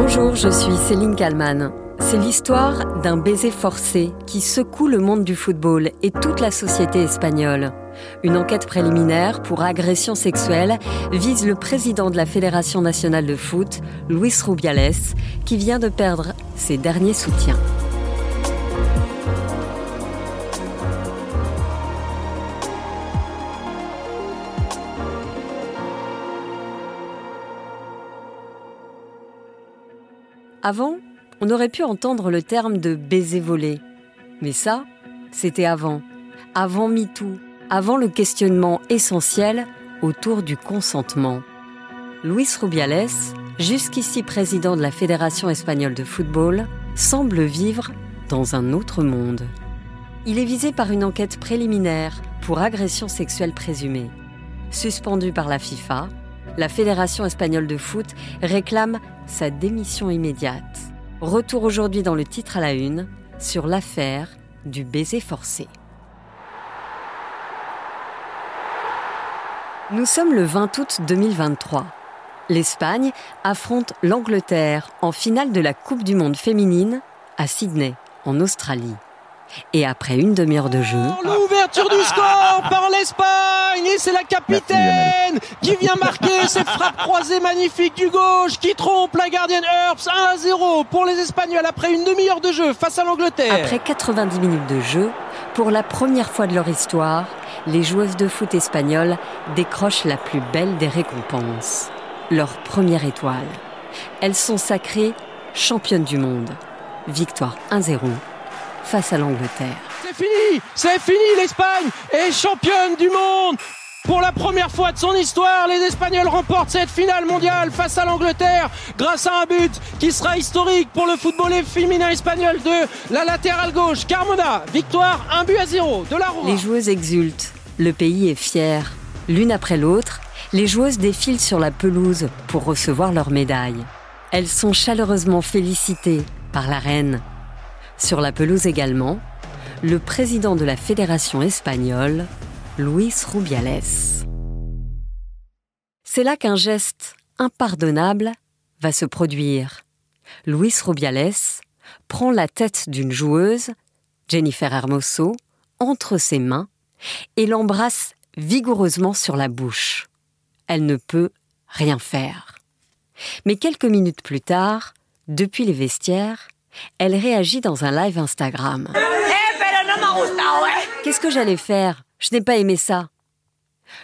Bonjour, je suis Céline Kalman. C'est l'histoire d'un baiser forcé qui secoue le monde du football et toute la société espagnole. Une enquête préliminaire pour agression sexuelle vise le président de la Fédération nationale de foot, Luis Rubiales, qui vient de perdre ses derniers soutiens. Avant, on aurait pu entendre le terme de baiser volé. Mais ça, c'était avant. Avant MeToo, avant le questionnement essentiel autour du consentement. Luis Rubiales, jusqu'ici président de la Fédération espagnole de football, semble vivre dans un autre monde. Il est visé par une enquête préliminaire pour agression sexuelle présumée. Suspendu par la FIFA, la Fédération espagnole de foot réclame sa démission immédiate. Retour aujourd'hui dans le titre à la une sur l'affaire du baiser forcé. Nous sommes le 20 août 2023. L'Espagne affronte l'Angleterre en finale de la Coupe du Monde féminine à Sydney, en Australie. Et après une demi-heure de jeu. L'ouverture du score par l'Espagne et c'est la capitaine qui vient marquer cette frappe croisée magnifique du gauche qui trompe la gardienne Herbs 1 à 0 pour les Espagnols après une demi-heure de jeu face à l'Angleterre. Après 90 minutes de jeu, pour la première fois de leur histoire, les joueuses de foot espagnoles décrochent la plus belle des récompenses, leur première étoile. Elles sont sacrées championnes du monde. Victoire 1-0 face à l'Angleterre. C'est fini, c'est fini l'Espagne est championne du monde pour la première fois de son histoire, les Espagnols remportent cette finale mondiale face à l'Angleterre grâce à un but qui sera historique pour le football féminin espagnol de la latérale gauche. Carmona, victoire, un but à zéro de la Roma. Les joueuses exultent, le pays est fier. L'une après l'autre, les joueuses défilent sur la pelouse pour recevoir leurs médailles. Elles sont chaleureusement félicitées par la reine sur la pelouse également, le président de la Fédération espagnole, Luis Rubiales. C'est là qu'un geste impardonnable va se produire. Luis Rubiales prend la tête d'une joueuse, Jennifer Hermoso, entre ses mains et l'embrasse vigoureusement sur la bouche. Elle ne peut rien faire. Mais quelques minutes plus tard, depuis les vestiaires, elle réagit dans un live Instagram. Qu'est-ce que j'allais faire? Je n'ai pas aimé ça.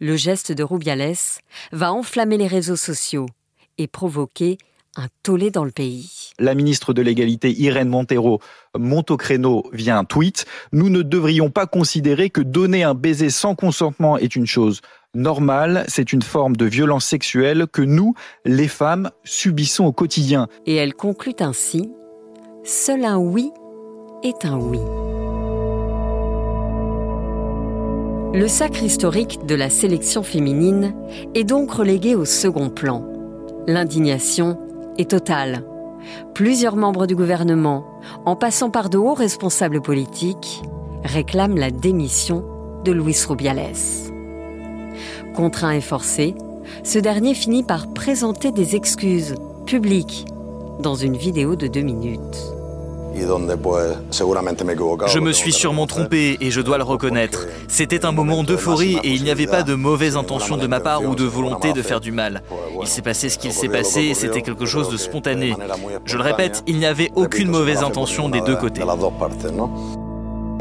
Le geste de Rubiales va enflammer les réseaux sociaux et provoquer un tollé dans le pays. La ministre de l'égalité Irène Montero monte au créneau via un tweet. Nous ne devrions pas considérer que donner un baiser sans consentement est une chose normale, c'est une forme de violence sexuelle que nous, les femmes, subissons au quotidien. Et elle conclut ainsi Seul un oui est un oui. Le sacre historique de la sélection féminine est donc relégué au second plan. L'indignation est totale. Plusieurs membres du gouvernement, en passant par de hauts responsables politiques, réclament la démission de Luis Rubiales. Contraint et forcé, ce dernier finit par présenter des excuses publiques dans une vidéo de deux minutes. Je me suis sûrement trompé et je dois le reconnaître. C'était un moment d'euphorie et il n'y avait pas de mauvaise intention de ma part ou de volonté de faire du mal. Il s'est passé ce qu'il s'est passé et c'était quelque chose de spontané. Je le répète, il n'y avait aucune mauvaise intention des deux côtés.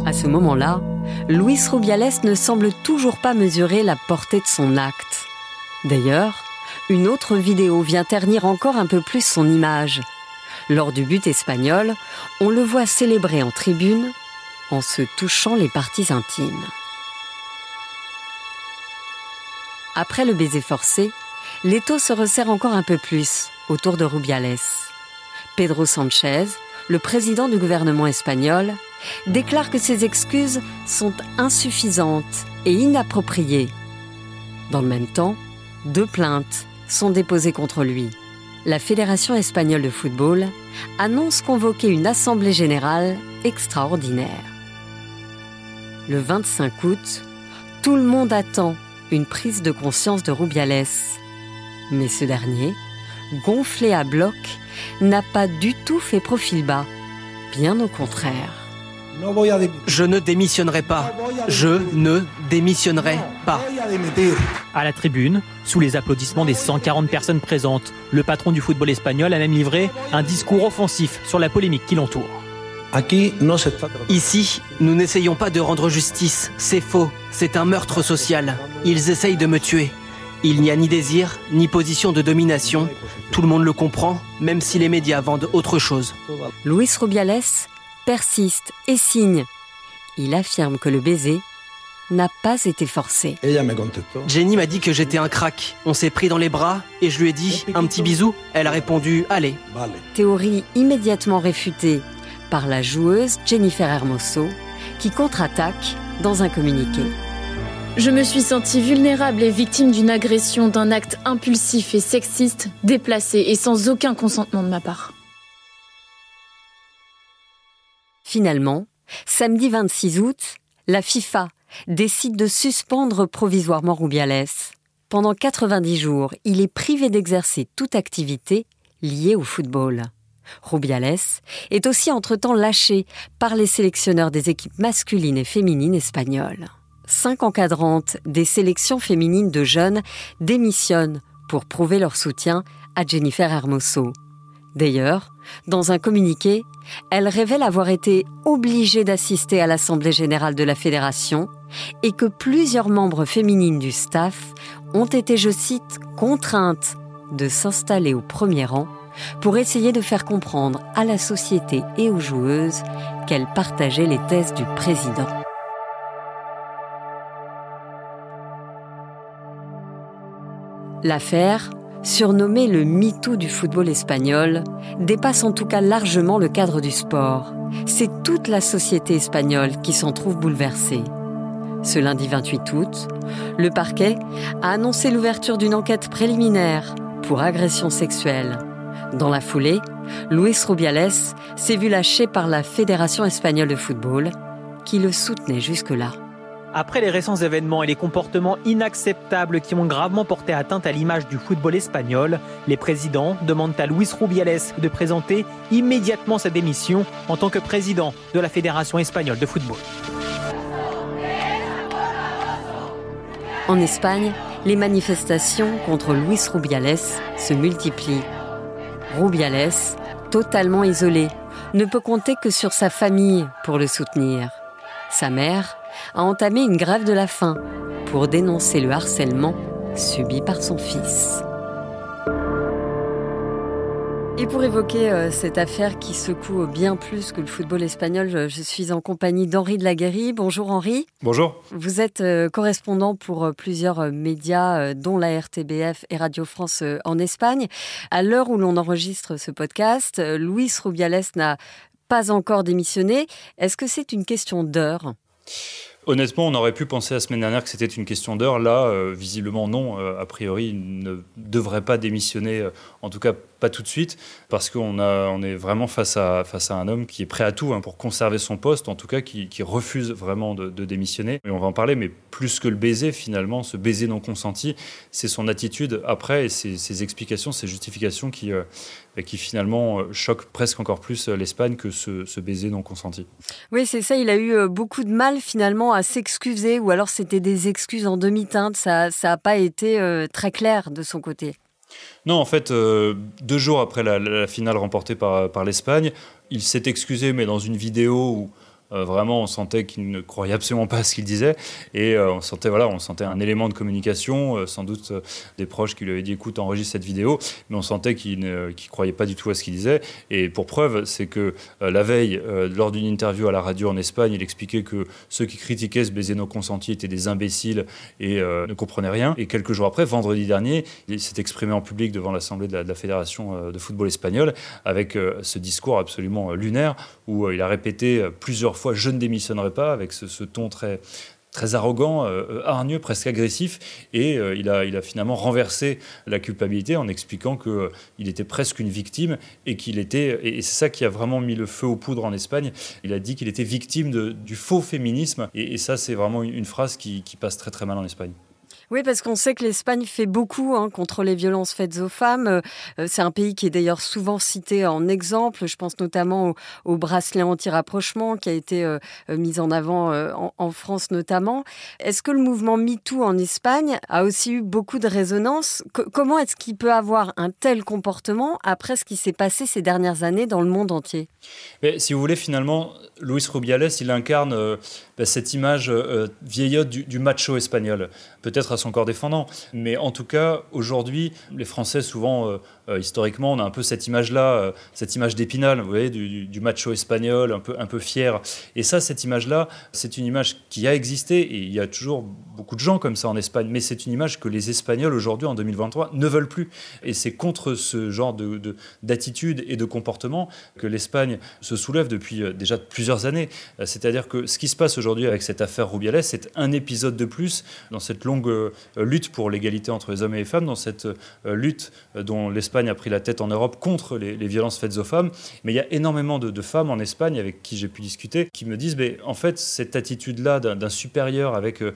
À ce moment-là, Luis Rubiales ne semble toujours pas mesurer la portée de son acte. D'ailleurs, une autre vidéo vient ternir encore un peu plus son image. Lors du but espagnol, on le voit célébrer en tribune en se touchant les parties intimes. Après le baiser forcé, l'étau se resserre encore un peu plus autour de Rubiales. Pedro Sanchez, le président du gouvernement espagnol, déclare que ses excuses sont insuffisantes et inappropriées. Dans le même temps, deux plaintes sont déposées contre lui la Fédération espagnole de football annonce convoquer une assemblée générale extraordinaire. Le 25 août, tout le monde attend une prise de conscience de Rubiales. Mais ce dernier, gonflé à bloc, n'a pas du tout fait profil bas. Bien au contraire. Je ne démissionnerai pas. Je ne démissionnerai pas. À la tribune, sous les applaudissements des 140 personnes présentes, le patron du football espagnol a même livré un discours offensif sur la polémique qui l'entoure. Ici, nous n'essayons pas de rendre justice. C'est faux. C'est un meurtre social. Ils essayent de me tuer. Il n'y a ni désir, ni position de domination. Tout le monde le comprend, même si les médias vendent autre chose. Luis Rubiales persiste et signe. Il affirme que le baiser n'a pas été forcé. Jenny m'a dit que j'étais un crack. On s'est pris dans les bras et je lui ai dit un petit bisou. Elle a répondu allez. Théorie immédiatement réfutée par la joueuse Jennifer Hermoso qui contre-attaque dans un communiqué. Je me suis sentie vulnérable et victime d'une agression, d'un acte impulsif et sexiste, déplacé et sans aucun consentement de ma part. Finalement, samedi 26 août, la FIFA décide de suspendre provisoirement Rubiales. Pendant 90 jours, il est privé d'exercer toute activité liée au football. Rubiales est aussi entre-temps lâché par les sélectionneurs des équipes masculines et féminines espagnoles cinq encadrantes des sélections féminines de jeunes démissionnent pour prouver leur soutien à Jennifer Hermoso. D'ailleurs, dans un communiqué, elle révèle avoir été obligée d'assister à l'Assemblée générale de la Fédération et que plusieurs membres féminines du staff ont été, je cite, contraintes de s'installer au premier rang pour essayer de faire comprendre à la société et aux joueuses qu'elles partageaient les thèses du président. L'affaire, surnommée le MeToo du football espagnol, dépasse en tout cas largement le cadre du sport. C'est toute la société espagnole qui s'en trouve bouleversée. Ce lundi 28 août, le parquet a annoncé l'ouverture d'une enquête préliminaire pour agression sexuelle. Dans la foulée, Luis Rubiales s'est vu lâché par la Fédération espagnole de football, qui le soutenait jusque-là. Après les récents événements et les comportements inacceptables qui ont gravement porté atteinte à l'image du football espagnol, les présidents demandent à Luis Rubiales de présenter immédiatement sa démission en tant que président de la Fédération espagnole de football. En Espagne, les manifestations contre Luis Rubiales se multiplient. Rubiales, totalement isolé, ne peut compter que sur sa famille pour le soutenir. Sa mère, a entamé une grève de la faim pour dénoncer le harcèlement subi par son fils. Et pour évoquer euh, cette affaire qui secoue bien plus que le football espagnol, je, suis en compagnie d'Henri de la Bonjour Henri. Bonjour. Vous êtes euh, correspondant pour euh, plusieurs médias, dont la RTBF et Radio France en Espagne. À l'heure où l'on enregistre ce podcast, Luis Rubiales n'a pas encore démissionné. Est-ce que c'est une question d'heure? Honnêtement, on aurait pu penser la semaine dernière que c'était une question d'heure. Là, euh, visiblement, non. Euh, a priori, il ne devrait pas démissionner, euh, en tout cas pas tout de suite, parce qu'on on est vraiment face à, face à un homme qui est prêt à tout hein, pour conserver son poste, en tout cas qui, refuse vraiment de, démissionner. Et on va en parler, mais plus que le baiser, finalement, ce baiser non consenti, c'est son attitude après et ses, explications, ses justifications qui, qui finalement choquent presque encore plus l'Espagne que ce, baiser non consenti. Oui, c'est ça. Il a eu beaucoup de mal finalement à s'excuser, ou alors c'était des excuses en demi-teinte. Ça n'a pas été euh, très clair de son côté. Non, en fait, euh, deux jours après la, finale remportée par, par l'Espagne, il s'est excusé, mais dans une vidéo où euh, vraiment, on sentait qu'il ne croyait absolument pas à ce qu'il disait. Et euh, on, sentait, voilà, on sentait un élément de communication, euh, sans doute des proches qui lui avaient dit écoute, enregistre cette vidéo. Mais on sentait qu'il ne croyait pas du tout à ce qu'il disait. Et pour preuve, c'est que la veille, lors d'une interview à la radio en Espagne, il expliquait que ceux qui critiquaient ce baiser non consenti étaient des imbéciles et ne comprenaient rien. Et quelques jours après, vendredi dernier, il s'est exprimé en public devant l'Assemblée de, la Fédération de football espagnol avec ce discours absolument lunaire où il a répété plusieurs je ne démissionnerai pas, avec ce, ton très, arrogant, euh, euh, hargneux, presque agressif. Et euh, il, a, finalement renversé la culpabilité en expliquant qu'il il était presque une victime et qu'il était, et c'est ça qui a vraiment mis le feu aux poudres en Espagne, il a dit qu'il était victime du faux féminisme. Et, ça, c'est vraiment une, phrase qui, qui passe très très mal en Espagne. Oui, parce qu'on sait que l'Espagne fait beaucoup hein, contre les violences faites aux femmes. Euh, c'est un pays qui est d'ailleurs souvent cité en exemple. Je pense notamment au, bracelet anti-rapprochement qui a été euh, euh, mis en avant en, France notamment. Est-ce que le mouvement MeToo en Espagne a aussi eu beaucoup de résonance? Comment est-ce qu'il peut avoir un tel comportement après ce qui s'est passé ces dernières années dans le monde entier? Si vous voulez, finalement, Luis Rubiales, il incarne bah, cette image vieillotte du, du macho espagnol. Peut-être son corps défendant. Mais en tout cas, aujourd'hui, les Français, souvent, euh, euh, historiquement, on a un peu cette image-là, euh, cette image d'épinal, vous voyez, du, macho espagnol, un peu, un peu fier. Et ça, cette image-là, c'est une image qui a existé, et il y a toujours beaucoup de gens comme ça en Espagne, mais c'est une image que les Espagnols, aujourd'hui, en 2023, ne veulent plus. Et c'est contre ce genre de, d'attitude et de comportement que l'Espagne se soulève depuis déjà plusieurs années. C'est-à-dire que ce qui se passe aujourd'hui avec cette affaire Rubiales, c'est un épisode de plus dans cette longue lutte pour l'égalité entre les hommes et les femmes, dans cette euh, lutte euh, dont l'Espagne a pris la tête en Europe contre les, violences faites aux femmes. Mais il y a énormément de, femmes en Espagne avec qui j'ai pu discuter qui me disent, mais en fait, cette attitude-là d'un supérieur avec, euh,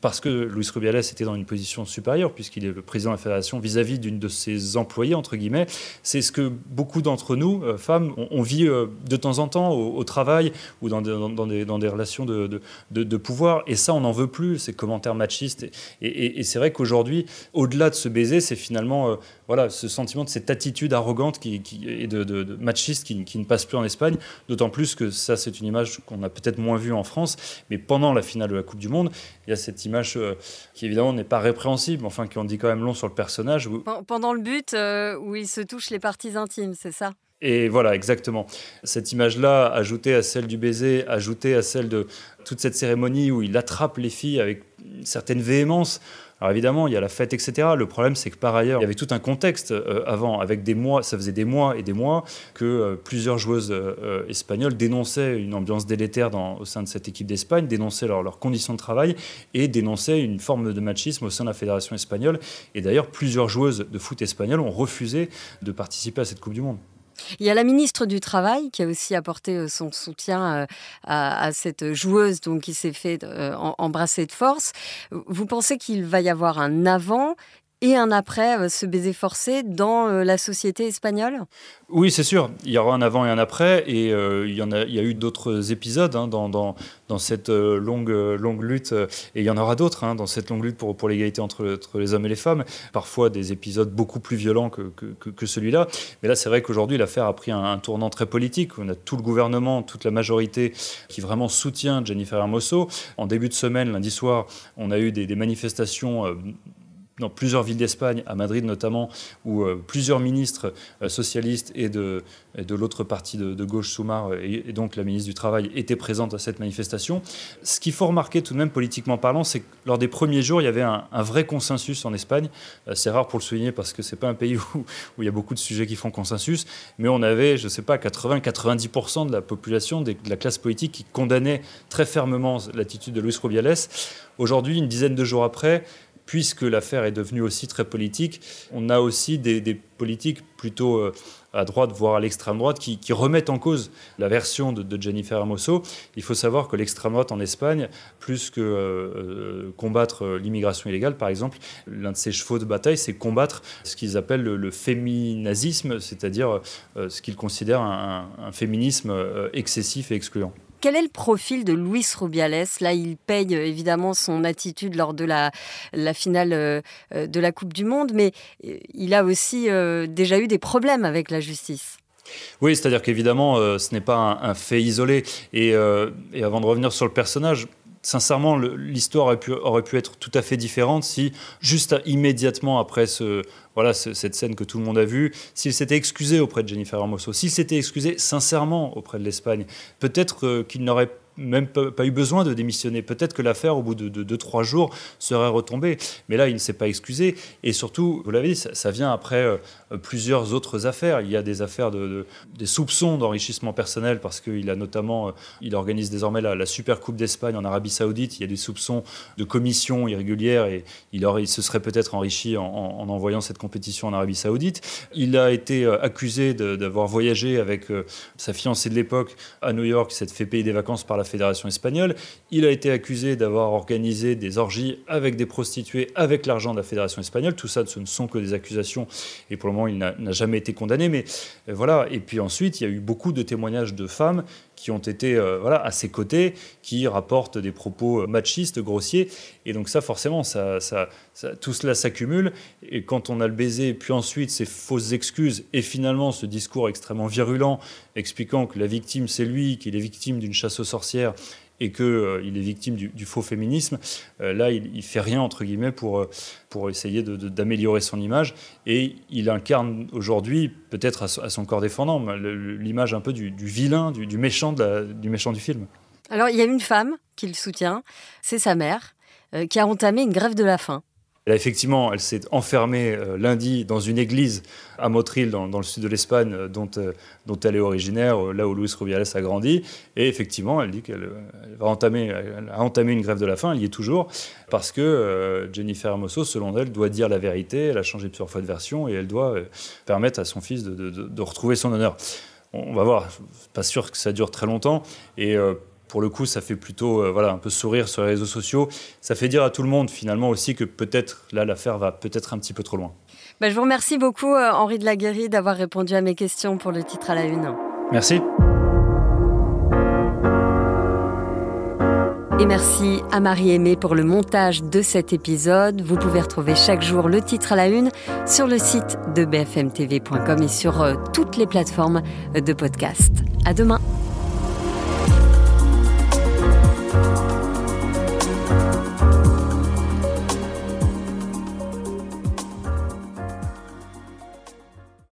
parce que Luis Rubiales était dans une position supérieure, puisqu'il est le président de la fédération vis-à-vis d'une de ses employées, entre guillemets, c'est ce que beaucoup d'entre nous, femmes, on, vit de temps en temps au, travail ou dans des, dans, des, dans des relations de, de, pouvoir. Et ça, on n'en veut plus, ces commentaires machistes. et c'est vrai qu'aujourd'hui, au-delà de ce baiser, c'est finalement euh, voilà, ce sentiment de cette attitude arrogante qui, et de, machiste qui, ne passe plus en Espagne. D'autant plus que ça, c'est une image qu'on a peut-être moins vue en France. Mais pendant la finale de la Coupe du Monde, il y a cette image euh, qui évidemment n'est pas répréhensible, enfin qui en dit quand même long sur le personnage. Pendant le but euh, où il se touche les parties intimes, c'est ça? Et voilà, exactement. Cette image-là, ajoutée à celle du baiser, ajoutée à celle de toute cette cérémonie où il attrape les filles avec une certaine véhémence, alors évidemment, il y a la fête, etc. Le problème, c'est que par ailleurs, il y avait tout un contexte euh, avant, avec des mois, ça faisait des mois et des mois que euh, plusieurs joueuses euh, espagnoles dénonçaient une ambiance délétère au sein de cette équipe d'Espagne, dénonçaient leurs conditions de travail et dénonçaient une forme de machisme au sein de la fédération espagnole. Et d'ailleurs, plusieurs joueuses de foot espagnoles ont refusé de participer à cette Coupe du Monde. Il y a la ministre du Travail qui a aussi apporté euh, son soutien euh, à, cette joueuse donc, qui s'est fait euh, embrasser de force. Vous pensez qu'il va y avoir un avant et un après euh, ce baiser forcé dans euh, la société espagnole? Oui, c'est sûr. Il y aura un avant et un après. Et euh, il, y en a, eu d'autres épisodes hein, dans, cette longue, longue lutte. Et il y en aura d'autres hein, dans cette longue lutte pour, l'égalité entre, les hommes et les femmes. Parfois des épisodes beaucoup plus violents que, celui-là. Mais là, c'est vrai qu'aujourd'hui, l'affaire a pris un, tournant très politique. On a tout le gouvernement, toute la majorité qui vraiment soutient Jennifer Hermoso. En début de semaine, lundi soir, on a eu des manifestations dans plusieurs villes d'Espagne, à Madrid notamment, où euh, plusieurs ministres euh, socialistes et de, de l'autre parti de, gauche, Soumar, euh, et, donc la ministre du Travail, étaient présentes à cette manifestation. Ce qu'il faut remarquer tout de même politiquement parlant, c'est que lors des premiers jours, il y avait un, vrai consensus en Espagne. c'est rare pour le souligner parce que c'est pas un pays où, où, il y a beaucoup de sujets qui font consensus, mais on avait, je ne sais pas, 80-90% de la population, de la classe politique qui condamnait très fermement l'attitude de Luis Rubiales. Aujourd'hui, une dizaine de jours après, puisque l'affaire est devenue aussi très politique, on a aussi des, politiques plutôt euh, à droite, voire à l'extrême droite, qui, remettent en cause la version de, Jennifer Hermoso. Il faut savoir que l'extrême droite en Espagne, plus que euh, euh, combattre l'immigration illégale, par exemple, l'un de ses chevaux de bataille, c'est combattre ce qu'ils appellent le, féminazisme, c'est-à-dire ce qu'ils considèrent un féminisme excessif et excluant. Quel est le profil de Luis Rubiales? Là, il paye euh, évidemment son attitude lors de la, finale euh, euh, de la Coupe du Monde, mais il a aussi déjà eu des problèmes avec la justice. Oui, c'est-à-dire qu'évidemment, ce n'est pas un, fait isolé. Et, et, avant de revenir sur le personnage, sincèrement, l'histoire aurait pu, être tout à fait différente si, juste immédiatement après ce, voilà, cette scène que tout le monde a vue, s'il s'était excusé auprès de Jennifer Hermoso, s'il s'était excusé sincèrement auprès de l'Espagne, peut-être euh, qu'il n'aurait même pas eu besoin de démissionner. Peut-être que l'affaire, au bout de 2-3 jours, serait retombée. Mais là, il ne s'est pas excusé. Et surtout, vous l'avez dit, ça, vient après euh, plusieurs autres affaires. Il y a des affaires de, des soupçons d'enrichissement personnel parce qu'il a notamment, euh, il organise désormais la, Super Coupe d'Espagne en Arabie Saoudite. Il y a des soupçons de commission irrégulière et il, aurait, se serait peut-être enrichi en, envoyant cette compétition en Arabie Saoudite. Il a été euh, accusé d'avoir voyagé avec sa fiancée de l'époque à New York, s'est fait payer des vacances par la la fédération espagnole. Il a été accusé d'avoir organisé des orgies avec des prostituées, avec l'argent de la fédération espagnole. Tout ça, ce ne sont que des accusations. Et pour le moment, il n'a jamais été condamné. Mais euh, voilà. Et puis ensuite, il y a eu beaucoup de témoignages de femmes qui ont été euh, voilà, à ses côtés, qui rapportent des propos euh, machistes, grossiers. Et donc ça, forcément, ça, ça, tout cela s'accumule. Et quand on a le baiser, puis ensuite ces fausses excuses, et finalement ce discours extrêmement virulent, expliquant que la victime, c'est lui, qu'il est victime d'une chasse aux sorcières, et qu'il euh, il est victime du, faux féminisme, là, il, il, fait rien, entre guillemets, pour, pour essayer d'améliorer son image. Et il incarne aujourd'hui, peut-être à, son corps défendant, l'image un peu du, vilain, du, méchant du méchant du film. Alors, il y a une femme qui le soutient, c'est sa mère, euh, qui a entamé une grève de la faim. Effectivement, elle s'est enfermée euh, lundi dans une église à Motril, dans, le sud de l'Espagne, euh, dont, dont elle est originaire, là où Luis Rubiales a grandi. Et effectivement, elle dit qu'elle va entamer, a entamé une grève de la faim, elle y est toujours, parce que Jennifer Hermoso, selon elle, doit dire la vérité, elle a changé plusieurs fois de version, et elle doit permettre à son fils de, retrouver son honneur. On va voir, pas sûr que ça dure très longtemps. Pour le coup, ça fait plutôt euh, voilà, un peu sourire sur les réseaux sociaux. Ça fait dire à tout le monde finalement aussi que peut-être là l'affaire va peut-être un petit peu trop loin. Bah, je vous remercie beaucoup euh, Henri de Laguérie d'avoir répondu à mes questions pour le titre à la une. Merci. Et merci à Marie-Aimée pour le montage de cet épisode. Vous pouvez retrouver chaque jour le titre à la une sur le site de bfmtv.com et sur euh, toutes les plateformes de podcast. À demain.